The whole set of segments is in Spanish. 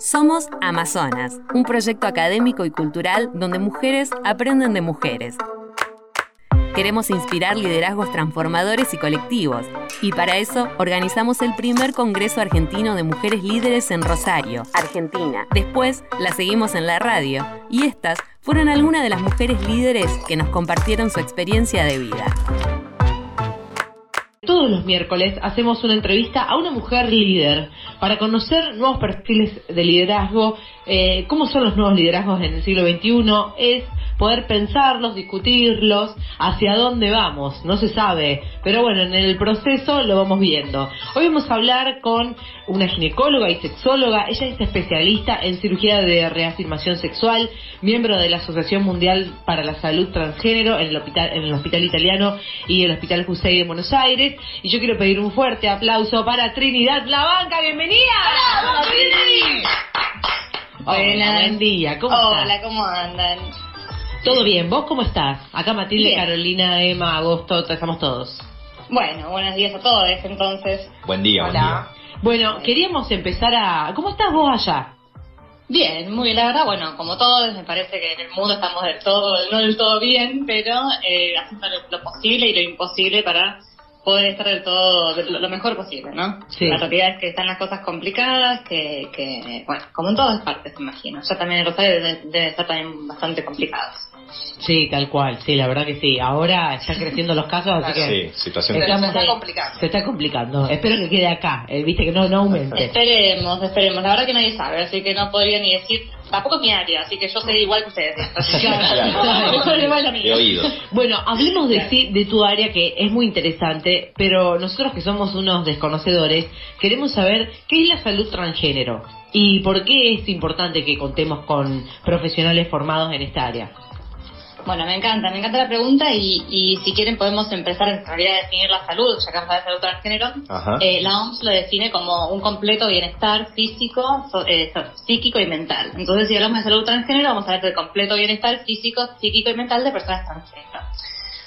Somos Amazonas, un proyecto académico y cultural donde mujeres aprenden de mujeres. Queremos inspirar liderazgos transformadores y colectivos, y para eso organizamos el primer Congreso Argentino de Mujeres Líderes en Rosario, Argentina. Después la seguimos en la radio, y estas fueron algunas de las mujeres líderes que nos compartieron su experiencia de vida. Todos los miércoles hacemos una entrevista a una mujer líder para conocer nuevos perfiles de liderazgo, eh, cómo son los nuevos liderazgos en el siglo XXI, es poder pensarlos, discutirlos, hacia dónde vamos, no se sabe, pero bueno, en el proceso lo vamos viendo. Hoy vamos a hablar con una ginecóloga y sexóloga, ella es especialista en cirugía de reafirmación sexual, miembro de la Asociación Mundial para la Salud Transgénero en el Hospital, en el hospital Italiano y el Hospital Jusey de Buenos Aires. Y yo quiero pedir un fuerte aplauso para Trinidad La Banca, bienvenida. ¡Hola, Trini! Hola, buen día, ¿cómo estás? Hola, ¿cómo andan? Todo bien, ¿vos cómo estás? Acá Matilde, Bien. Carolina, Emma, Agosto, estamos todos. Bueno, buenos días a todos entonces. Buen día, buen día. Bueno, queríamos empezar a... ¿Cómo estás vos allá? Bien, muy bien, la verdad, bueno, como todos, me parece que en el mundo estamos del todo, no del todo bien, pero eh, haciendo lo posible y lo imposible para poder estar del todo, de lo, mejor posible, ¿no? Sí. La realidad es que están las cosas complicadas, que, que bueno, como en todas partes, me imagino. Ya también en Rosario debe, debe estar también bastante complicados. Sí, tal cual, sí, la verdad que sí. Ahora están creciendo los casos, así que... Sí, situación Estamos- Se está complicando. Se está complicando. Espero que quede acá, eh, viste que no, no aumente. Esperemos, esperemos. La verdad que nadie sabe, así que no podría ni decir. Tampoco es mi área, así que yo sé igual que ustedes. De oído. Bueno, hablemos de, sí, de tu área que es muy interesante, pero nosotros que somos unos desconocedores, queremos saber qué es la salud transgénero y por qué es importante que contemos con profesionales formados en esta área. Bueno, me encanta, me encanta la pregunta y, y si quieren podemos empezar en realidad a definir la salud, ya que vamos a de salud transgénero. Eh, la OMS lo define como un completo bienestar físico, so- eh, so- psíquico y mental. Entonces, si hablamos de salud transgénero, vamos a hablar del completo bienestar físico, psíquico y mental de personas transgénero.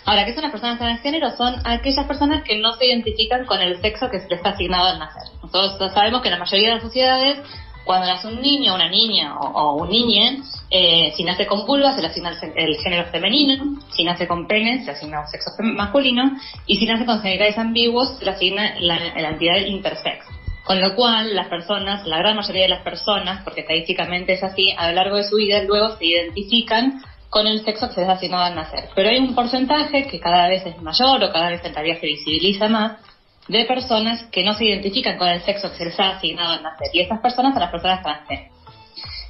Ahora, ¿qué son las personas transgénero? Son aquellas personas que no se identifican con el sexo que se les está asignado al nacer. Nosotros sabemos que en la mayoría de las sociedades, cuando nace un niño, una niña o, un niñe, eh, si nace con vulva se le asigna el, el género femenino, si nace con pene se asigna un sexo masculino y si nace con genitales ambiguos se le asigna la, la entidad intersex. Con lo cual, las personas, la gran mayoría de las personas, porque estadísticamente es así, a lo largo de su vida luego se identifican con el sexo que se les asignado al nacer. Pero hay un porcentaje que cada vez es mayor o cada vez en realidad se visibiliza más de personas que no se identifican con el sexo que se les ha asignado al nacer. Y estas personas son las personas transgénero.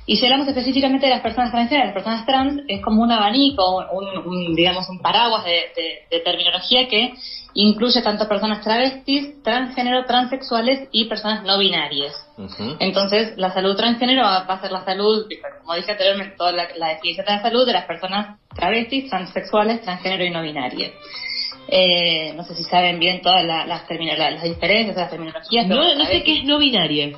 Y si hablamos específicamente de las personas transgénero, las personas trans, es como un abanico, un, un, digamos, un paraguas de, de- de terminología que incluye tanto personas travestis, transgénero, transexuales y personas no binarias. Entonces, la salud transgénero va, va a ser la salud, como dije anteriormente, toda la, la definición de la salud de las personas travestis, transexuales, transgénero y no binarias. Eh, no sé si saben bien todas la- las, termino- la- las diferencias las terminologías. pero No, no sé qué es no binaria.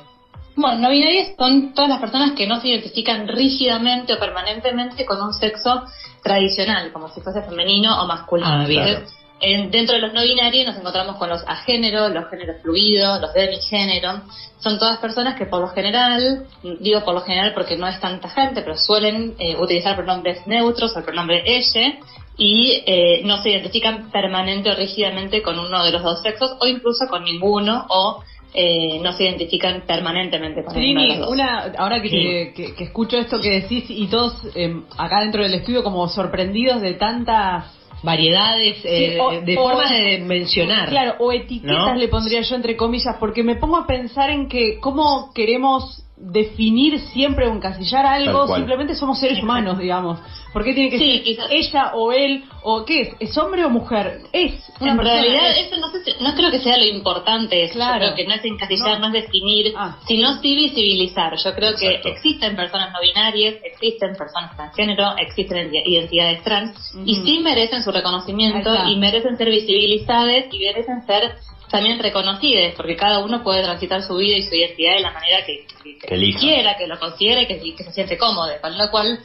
bueno, no binarias son todas las personas que no se identifican rígidamente o permanentemente con un sexo tradicional, como si fuese femenino o masculino. Ah, bien. Entonces, en- dentro de los no binarios nos encontramos con los agéneros, los géneros fluidos, los demigénero. Son todas personas que por lo general, digo por lo general porque no es tanta gente, pero suelen eh, utilizar pronombres neutros o el pronombre ella y eh, no se identifican permanente o rígidamente con uno de los dos sexos o incluso con ninguno o eh, no se identifican permanentemente con ninguno de Trini, los dos. una, ahora que, que escucho esto que decís y todos eh, acá dentro del estudio como sorprendidos de tantas... Variedades, eh, Sí, o- de o- formas de mencionar. Claro, o etiquetas ¿No? le pondría yo entre comillas, porque me pongo a pensar en que cómo queremos definir siempre o encasillar algo, simplemente somos seres humanos, digamos. ¿Por qué tiene que Sí, ser quizás. ella o él o qué es? ¿Es hombre o mujer? Es una en persona, realidad, es. eso no, sé si- no creo que sea lo importante. eso. Claro. Yo creo que no es encasillar, No. no, es definir, Ah. sino sí visibilizar. Yo creo Exacto. que existen personas no binarias, existen personas transgénero, existen ident- identidades trans, y sí merecen su reconocimiento y merecen ser visibilizadas y merecen ser también reconocidas, porque cada uno puede transitar su vida y su identidad de la manera que, que- que Que elija. quiera, que lo considere y que, y que se siente cómodo. Con lo cual,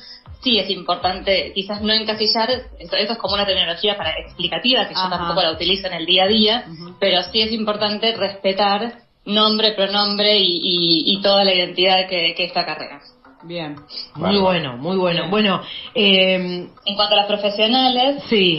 sí es importante quizás no encasillar, eso, eso es como una terminología para explicativa, que yo tampoco la utilizo en el día a día, pero sí es importante respetar nombre, pronombre y, toda la identidad que, que esta carrera. Bien, muy bueno, muy bueno. Bueno, eh, en cuanto a las profesionales, sí,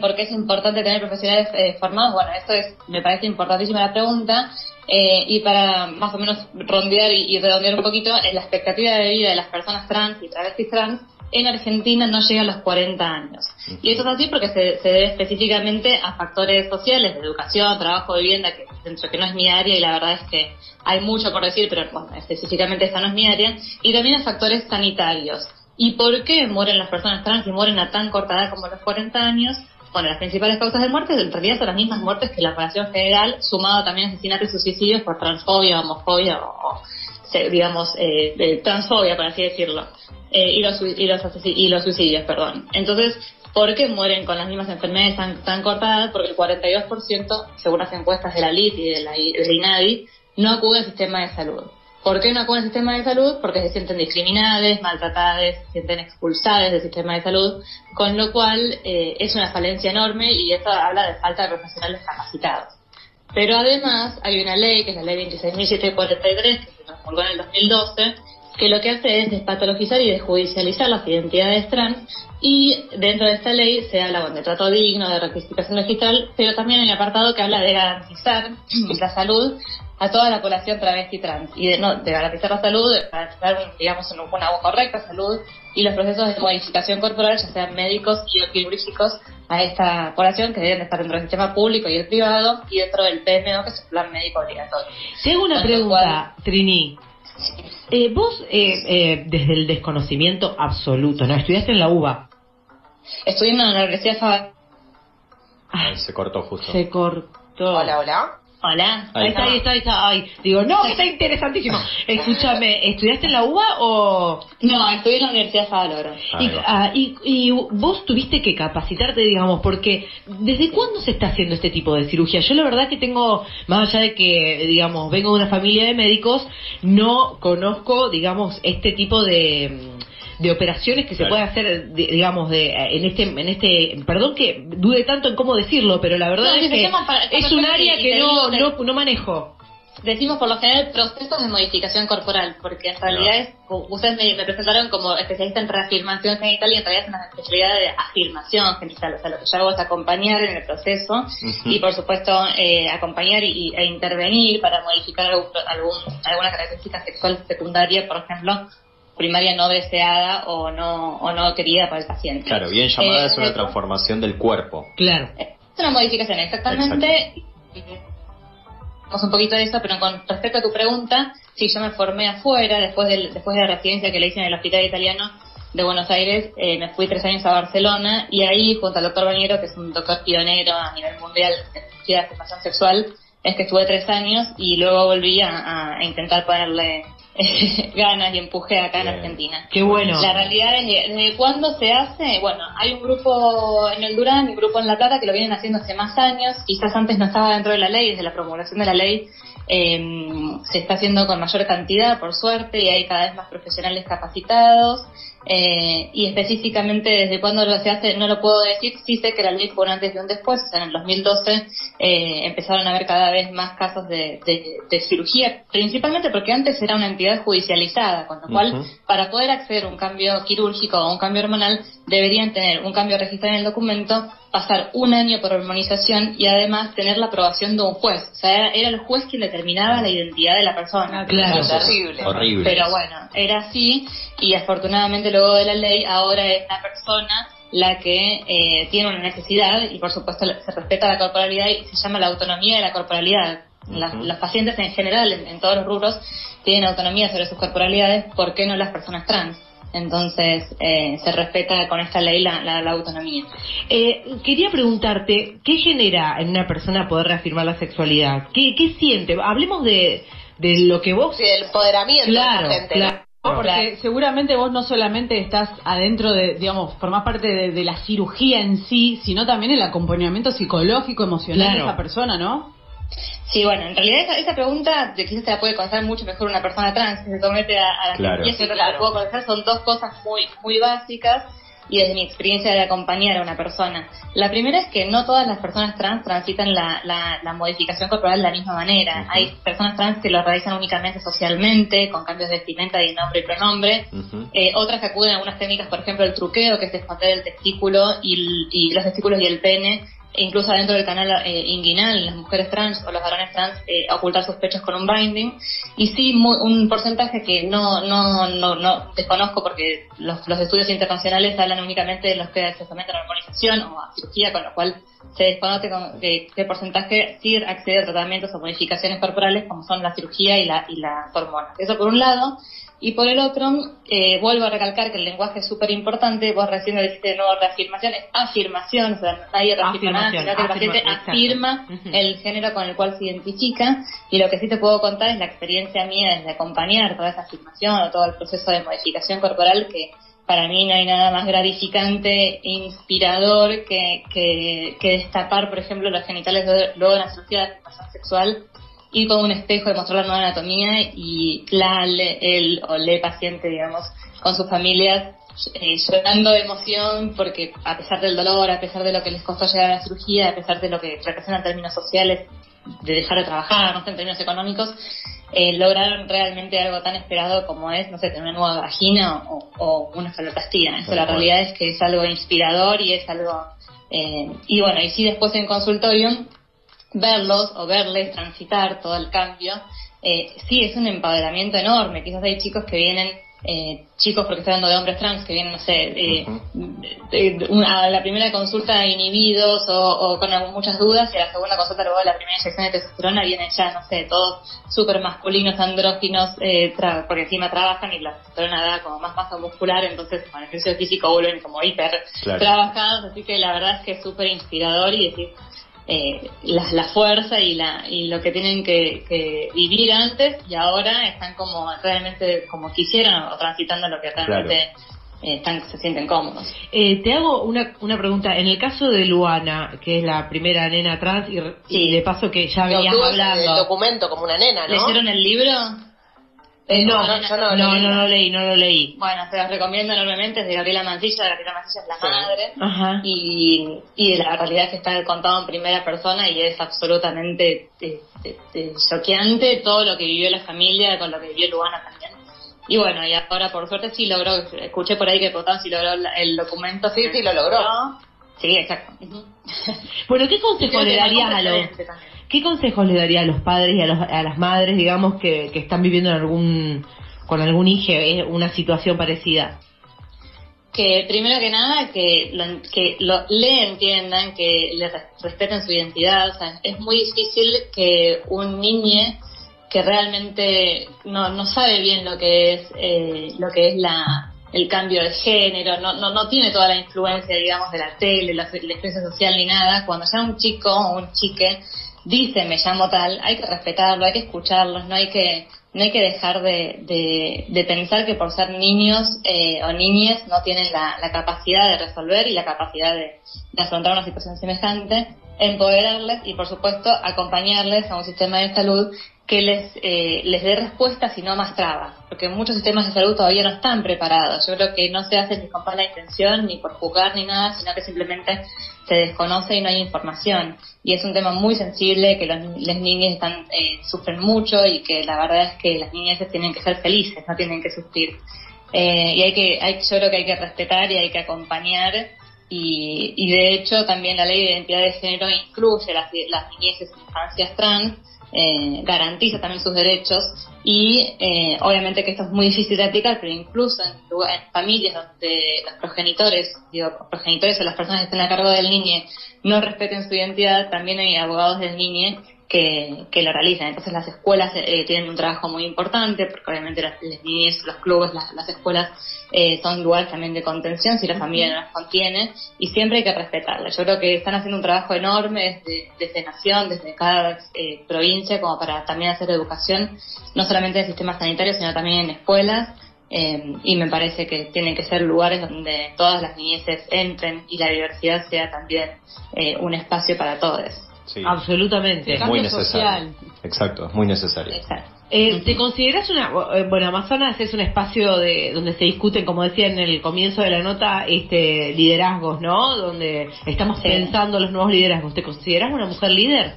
por qué es importante tener profesionales eh, formados. Bueno, esto es, me parece importantísima la pregunta. Eh, y para más o menos rondear y, redondear un poquito, la expectativa de vida de las personas trans y travestis trans en Argentina no llega a los 40 años. Y eso es así porque se, debe específicamente a factores sociales, de educación, trabajo, vivienda, que dentro que no es mi área y la verdad es que hay mucho por decir, pero bueno, específicamente esta no es mi área, y también a factores sanitarios. ¿Y por qué mueren las personas trans y mueren a tan corta edad como los 40 años? Bueno, las principales causas de muerte en realidad son las mismas muertes que la población general, sumado también a asesinatos y suicidios por transfobia, homofobia o, digamos, eh, transfobia, por así decirlo. Eh, y, los, y, los y los suicidios, perdón. Entonces, ¿por qué mueren con las mismas enfermedades tan, cortadas? Porque el 42%, según las encuestas de la LIT y de la, de INADI, no acude al sistema de salud. ¿Por qué no acuden al sistema de salud? Porque se sienten discriminadas, maltratadas, se sienten expulsadas del sistema de salud, con lo cual eh, es una falencia enorme y esto habla de falta de profesionales capacitados. Pero además hay una ley, que es la ley 26.743, que se promulgó en el 2012, que lo que hace es despatologizar y desjudicializar las identidades trans y dentro de esta ley se habla de trato digno, de rectificación registral, pero también en el apartado que habla de garantizar la salud a toda la población travesti trans y de, no, de garantizar la salud, de garantizar digamos una correcta salud y los procesos de modificación corporal, ya sean médicos y quirúrgicos, a esta población que deben estar dentro del sistema público y el privado y dentro del PMO, que es el plan médico obligatorio. Tengo una pregunta, Trini. Eh, vos, eh, eh, desde el desconocimiento absoluto, ¿no? Estudiaste en la UBA. Estudié en la Universidad Se cortó justo. Se cortó. Hola, hola. Hola. Ahí, está, ahí está, ahí está. Ay, digo, no, está interesantísimo. Escúchame, ¿estudiaste en la UBA o...? No, estudié en la Universidad Fabro. Ah, y, y, vos tuviste que capacitarte, digamos, porque ¿desde cuándo se está haciendo este tipo de cirugía? Yo la verdad que tengo, más allá de que, digamos, vengo de una familia de médicos, no conozco, digamos, este tipo de de operaciones que se puede hacer, digamos, de, en este, en este, perdón que dude tanto en cómo decirlo, pero la verdad es que es un área que no, no, no manejo. Decimos por lo general procesos de modificación corporal, porque en realidad es, ustedes me, presentaron como especialista en reafirmación genital y en realidad es una especialidad de afirmación genital. O sea, lo que yo hago es acompañar en el proceso y, por supuesto, eh, acompañar y, e intervenir para modificar algún, alguna característica sexual secundaria, por ejemplo, primaria no deseada o no o no querida por el paciente. Claro, bien llamada es una eh, transformación del cuerpo. Claro. Es una modificación, exactamente. Vamos un poquito de eso, pero con respecto a tu pregunta, sí, yo me formé afuera, después de, después de la residencia que le hice en el Hospital Italiano de Buenos Aires, eh, me fui tres años a Barcelona y ahí, junto al doctor Bañero, que es un doctor pionero a nivel mundial de formación sexual, es que estuve tres años y luego volví a intentar ponerle ganas y empuje acá en Argentina. Qué bueno. La realidad es que desde cuándo se hace, bueno, hay un grupo en el Durán y un grupo en La Plata que lo vienen haciendo hace más años, quizás antes no estaba dentro de la ley, desde la promulgación de la ley eh, se está haciendo con mayor cantidad, por suerte, y hay cada vez más profesionales capacitados. Eh, y específicamente desde cuándo lo se hace no lo puedo decir, sí sé que la ley fue un antes y un después, o sea, en el 2012 eh, empezaron a haber cada vez más casos de, cirugía, principalmente porque antes era una entidad judicializada, con lo cual para poder acceder a un cambio quirúrgico o un cambio hormonal deberían tener un cambio registrado en el documento, pasar un año por hormonización y además tener la aprobación de un juez, o sea, era, el juez quien determinaba la identidad de la persona. Ah, claro, terrible. Horrible. Pero bueno, era así y afortunadamente luego de la ley ahora es la persona la que eh, tiene una necesidad y por supuesto se respeta la corporalidad y se llama la autonomía de la corporalidad. Los pacientes en general, en, todos los rubros, tienen autonomía sobre sus corporalidades, ¿por qué no las personas trans? Entonces, eh, se respeta con esta ley la, la, autonomía. Eh, quería preguntarte, ¿qué genera en una persona poder reafirmar la sexualidad? ¿Qué, qué siente? Hablemos de, de lo que vos... Sí, el empoderamiento claro, de la gente. Claro. Porque seguramente vos no solamente estás adentro de, digamos, formás parte de, la cirugía en sí, sino también el acompañamiento psicológico, emocional de esa persona, ¿no? Sí, bueno, en realidad esa, pregunta de quizás se la puede contestar mucho mejor una persona trans que se somete a, la claro. cirugía, que puedo contestar son dos cosas muy muy básicas. y desde mi experiencia de acompañar a una persona. La primera es que no todas las personas trans transitan la, la, modificación corporal de la misma manera. Hay personas trans que lo realizan únicamente socialmente, con cambios de vestimenta y nombre y pronombre. Eh, otras que acuden a algunas técnicas, por ejemplo, el truqueo, que es esconder el testículo y, y los testículos y el pene incluso dentro del canal eh, inguinal, las mujeres trans o los varones trans eh, ocultar sus pechos con un binding. Y sí, un porcentaje que no, no, no, no desconozco porque los, los estudios internacionales hablan únicamente de los que se someten a hormonización o a cirugía, con lo cual se desconoce con, qué, porcentaje sí accede a tratamientos o modificaciones corporales como son la cirugía y, la, y las hormonas. Eso por un lado. Y por el otro, eh, vuelvo a recalcar que el lenguaje es súper importante. Vos recién dijiste de nuevo reafirmación, es afirmación, o sea, nadie reafirma nada, sino que el paciente afirma el género con el cual se identifica. Y lo que sí te puedo contar es la experiencia mía desde acompañar toda esa afirmación o todo el proceso de modificación corporal que para mí no hay nada más gratificante, inspirador que, que, que destapar, por ejemplo, los genitales luego de una cirugía de sexual ir con un espejo y mostrar la nueva anatomía y la, el o le paciente, digamos, con sus familias eh, llorando de emoción porque a pesar del dolor, a pesar de lo que les costó llegar a la cirugía, a pesar de lo que representa en términos sociales, de dejar de trabajar, no sé, en términos económicos, eh, lograron realmente algo tan esperado como es, no sé, tener una nueva vagina o, una faloplastia. Eso la realidad es que es algo inspirador y es algo... Eh, y bueno, y sí después en consultorio verlos o verles transitar todo el cambio, eh, sí es un empoderamiento enorme. Quizás hay chicos que vienen, eh, chicos porque estoy hablando de hombres trans, que vienen, no sé, eh, a la primera consulta inhibidos o, con muchas dudas y a la segunda consulta luego de la primera inyección de testosterona vienen ya, no sé, todos súper masculinos, andróginos, eh, porque encima trabajan y la testosterona da como más masa muscular, entonces con el ejercicio físico vuelven como hiper trabajados, así que la verdad es que es súper inspirador y decir, eh, la, la, fuerza y, la, y lo que tienen que, vivir antes y ahora están como realmente como quisieran o transitando lo que realmente eh, están, se sienten cómodos. Eh, te hago una, una pregunta. En el caso de Luana, que es la primera nena trans, y, de paso que ya venías hablando. el documento como una nena, ¿no? ¿Leyeron el libro? Eh, no, no, no, no, no, lo leí, no lo leí. Bueno, se los recomiendo enormemente, es de Gabriela Mancilla, Gabriela Mancilla es la madre, Ajá. Y, y la realidad es que está contado en primera persona y es absolutamente eh, eh, choqueante todo lo que vivió la familia con lo que vivió Luana también. Y bueno, y ahora por suerte sí logró, escuché por ahí que Potán sí logró el documento. Sí, sí, lo logró. Sí, exacto. Bueno, ¿qué consejo le darías a los... ¿Qué consejos le daría a los padres y a, a las madres, digamos, que, que, están viviendo en algún, con algún hijo eh, una situación parecida? Que primero que nada, que, lo, que lo, le entiendan, que le respeten su identidad. O sea, es muy difícil que un niño que realmente no, no sabe bien lo que es, eh, lo que es la, el cambio de género, no, no, no tiene toda la influencia, digamos, de la tele, la, la experiencia social ni nada. Cuando ya un chico o un chique dice me llamo tal, hay que respetarlo, hay que escucharlos, no hay que no hay que dejar de, de, pensar que por ser niños eh, o niñas no tienen la, la, capacidad de resolver y la capacidad de, de, afrontar una situación semejante, empoderarles y por supuesto acompañarles a un sistema de salud que les, eh, les dé respuestas y no más trabas, porque muchos sistemas de salud todavía no están preparados. Yo creo que no se hace ni con mala intención, ni por jugar, ni nada, sino que simplemente se desconoce y no hay información. Y es un tema muy sensible, que los, las niñas están, eh, sufren mucho y que la verdad es que las niñas tienen que ser felices, no tienen que sufrir. Eh, y hay que, hay, yo creo que hay que respetar y hay que acompañar y, y de hecho también la ley de identidad de género incluye las, las niñeces e infancias trans eh, garantiza también sus derechos. Y eh, obviamente que esto es muy difícil de aplicar, pero incluso en, familias donde los progenitores, digo, progenitores o las personas que estén a cargo del niño no respeten su identidad, también hay abogados del niño que, que lo realizan. Entonces las escuelas eh, tienen un trabajo muy importante, porque obviamente las, niñas, los clubes, las, escuelas eh, son lugares también de contención si la familia no las contiene, y siempre hay que respetarlas. Yo creo que están haciendo un trabajo enorme desde, desde nación, desde cada eh, provincia, como para también hacer educación, no solamente en el sistema sanitario, sino también en escuelas. y me parece que tienen que ser lugares donde todas las niñeces entren y la diversidad sea también un espacio para todos. Sí. Absolutamente. Es muy necesario. Exacto, es muy necesario. Eh, ¿Te consideras una, eh, bueno, Amazonas es un espacio de donde se discuten, como decía en el comienzo de la nota, este liderazgos, ¿no? Donde estamos pensando los nuevos liderazgos. ¿Te consideras una mujer líder?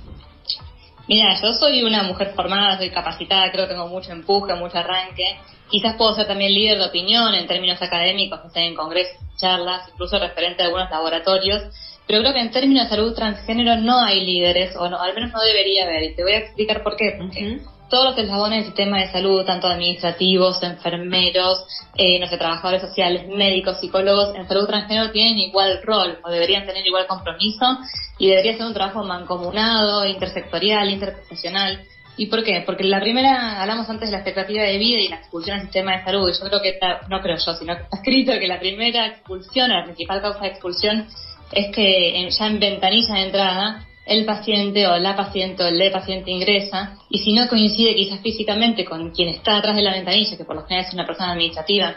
Mira, yo soy una mujer formada, soy capacitada, creo que tengo mucho empuje, mucho arranque. Quizás puedo ser también líder de opinión en términos académicos, que en congresos, charlas, incluso referente a algunos laboratorios. Pero creo que en términos de salud transgénero no hay líderes, o no, al menos no debería haber. Y te voy a explicar por qué. Porque todos los eslabones del sistema de salud, tanto administrativos, enfermeros, eh, no sé, trabajadores sociales, médicos, psicólogos, en salud transgénero tienen igual rol, o deberían tener igual compromiso, y debería ser un trabajo mancomunado, intersectorial, interprofesional. ¿Y por qué? Porque la primera, hablamos antes de la expectativa de vida y la expulsión al sistema de salud, y yo creo que, no creo yo, sino que está escrito que la primera expulsión, la principal causa de expulsión, es que ya en ventanilla de entrada el paciente o la paciente o el paciente ingresa y si no coincide quizás físicamente con quien está atrás de la ventanilla, que por lo general es una persona administrativa,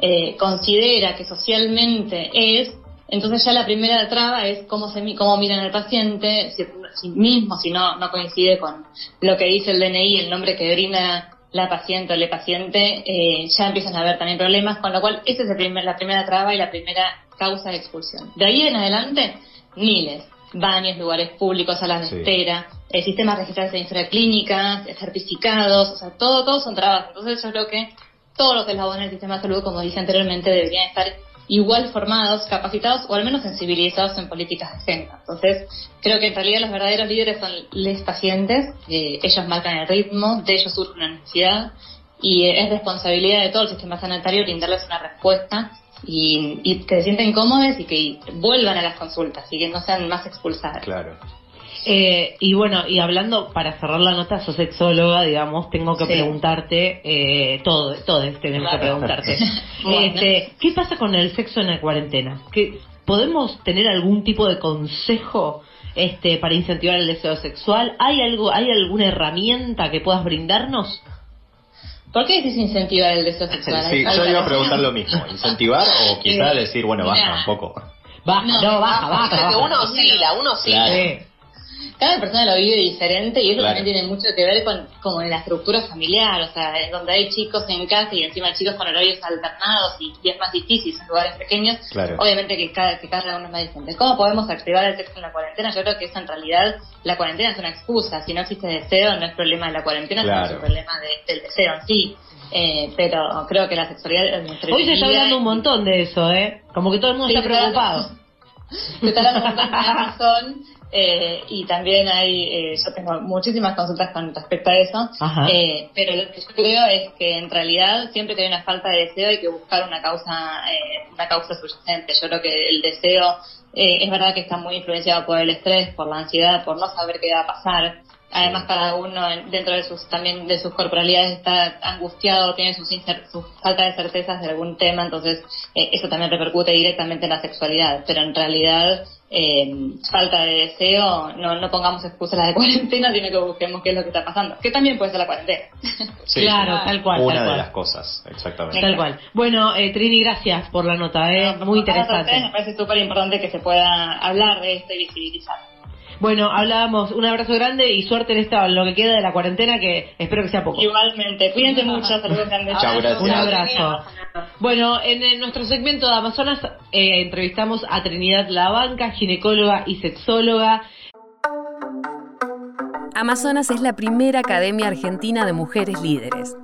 eh, considera que socialmente es, entonces ya la primera traba es cómo, se, cómo miran al paciente, si, mismo si no, no coincide con lo que dice el DNI, el nombre que brinda la paciente o el paciente, eh, ya empiezan a haber también problemas, con lo cual esa es la primera traba y la primera causa de expulsión. De ahí en adelante, miles baños, lugares públicos, salas de espera, el sistema de registración de clínicas, certificados, o sea, todo, todo son trabas. Entonces yo creo que todos los eslabones del sistema de salud, como dije anteriormente, deberían estar igual formados, capacitados o al menos sensibilizados en políticas de género. Entonces, creo que en realidad los verdaderos líderes son los pacientes, ellos marcan el ritmo, de ellos surge una necesidad y es responsabilidad de todo el sistema sanitario brindarles una respuesta y, que se sienten cómodos y que vuelvan a las consultas y que no sean más expulsadas. Claro. Eh, y bueno, y hablando, para cerrar la nota, sos sexóloga, digamos, tengo que preguntarte, eh, todo, todo tenemos que preguntarte. este, ¿Qué pasa con el sexo en la cuarentena? ¿Que ¿Podemos tener algún tipo de consejo este, para incentivar el deseo sexual? ¿Hay, algo, ¿Hay alguna herramienta que puedas brindarnos? ¿Por qué decís incentivar el deseo sexual? Sí, yo iba a preguntar lo mismo. ¿Incentivar o quizá decir, bueno, baja un poco? Baja, no, baja, baja. Uno oscila, uno oscila cada persona lo vive diferente y eso también tiene mucho que ver con como en la estructura familiar, o sea, donde hay chicos en casa y encima chicos con horarios alternados y, es más difícil en lugares pequeños, obviamente que cada, que cada uno es más diferente. ¿Cómo podemos activar el sexo en la cuarentena? Yo creo que eso en realidad, la cuarentena es una excusa, si no existe deseo no es problema de la cuarentena, sino es un problema del deseo en sí. Eh, pero creo que la sexualidad Hoy se está hablando un montón de eso, ¿eh? Como que todo el mundo está preocupado. Montón de razón eh, y también hay, eh, yo tengo muchísimas consultas con respecto a eso, eh, pero lo que yo creo es que en realidad siempre que hay una falta de deseo hay que buscar una causa, eh, una causa subyacente. Yo creo que el deseo es verdad que está muy influenciado por el estrés, por la ansiedad, por no saber qué va a pasar. Además, cada uno dentro de sus también de sus corporalidades está angustiado, tiene sus, sus falta de certezas de algún tema, entonces eso también repercute directamente en la sexualidad. Pero en realidad eh, falta de deseo, no, no pongamos excusas la de cuarentena, sino que busquemos qué es lo que está pasando, que también puede ser la cuarentena. claro, tal cual. Una de las cosas, exactamente. Tal cual. Bueno, eh, Trini, gracias por la nota, eh, muy interesante. me parece súper importante que se pueda hablar de esto y visibilizar. Bueno, hablábamos, un abrazo grande y suerte en esta, lo que queda de la cuarentena, que espero que sea poco. Igualmente, cuídense mucho, saludos grandes. Chao, gracias. Un abrazo. Bueno, en, nuestro segmento de Amazonas eh, entrevistamos a Trinidad Labanca, ginecóloga y sexóloga. Amazonas es la primera academia argentina de mujeres líderes.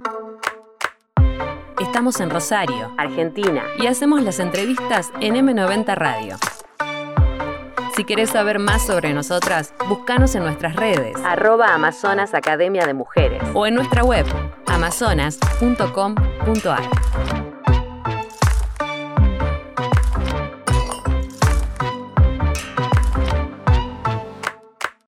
Estamos en Rosario, Argentina, y hacemos las entrevistas en M90 Radio. Si querés saber más sobre nosotras, búscanos en nuestras redes, arroba Amazonas Academia de Mujeres, o en nuestra web, amazonas.com.ar.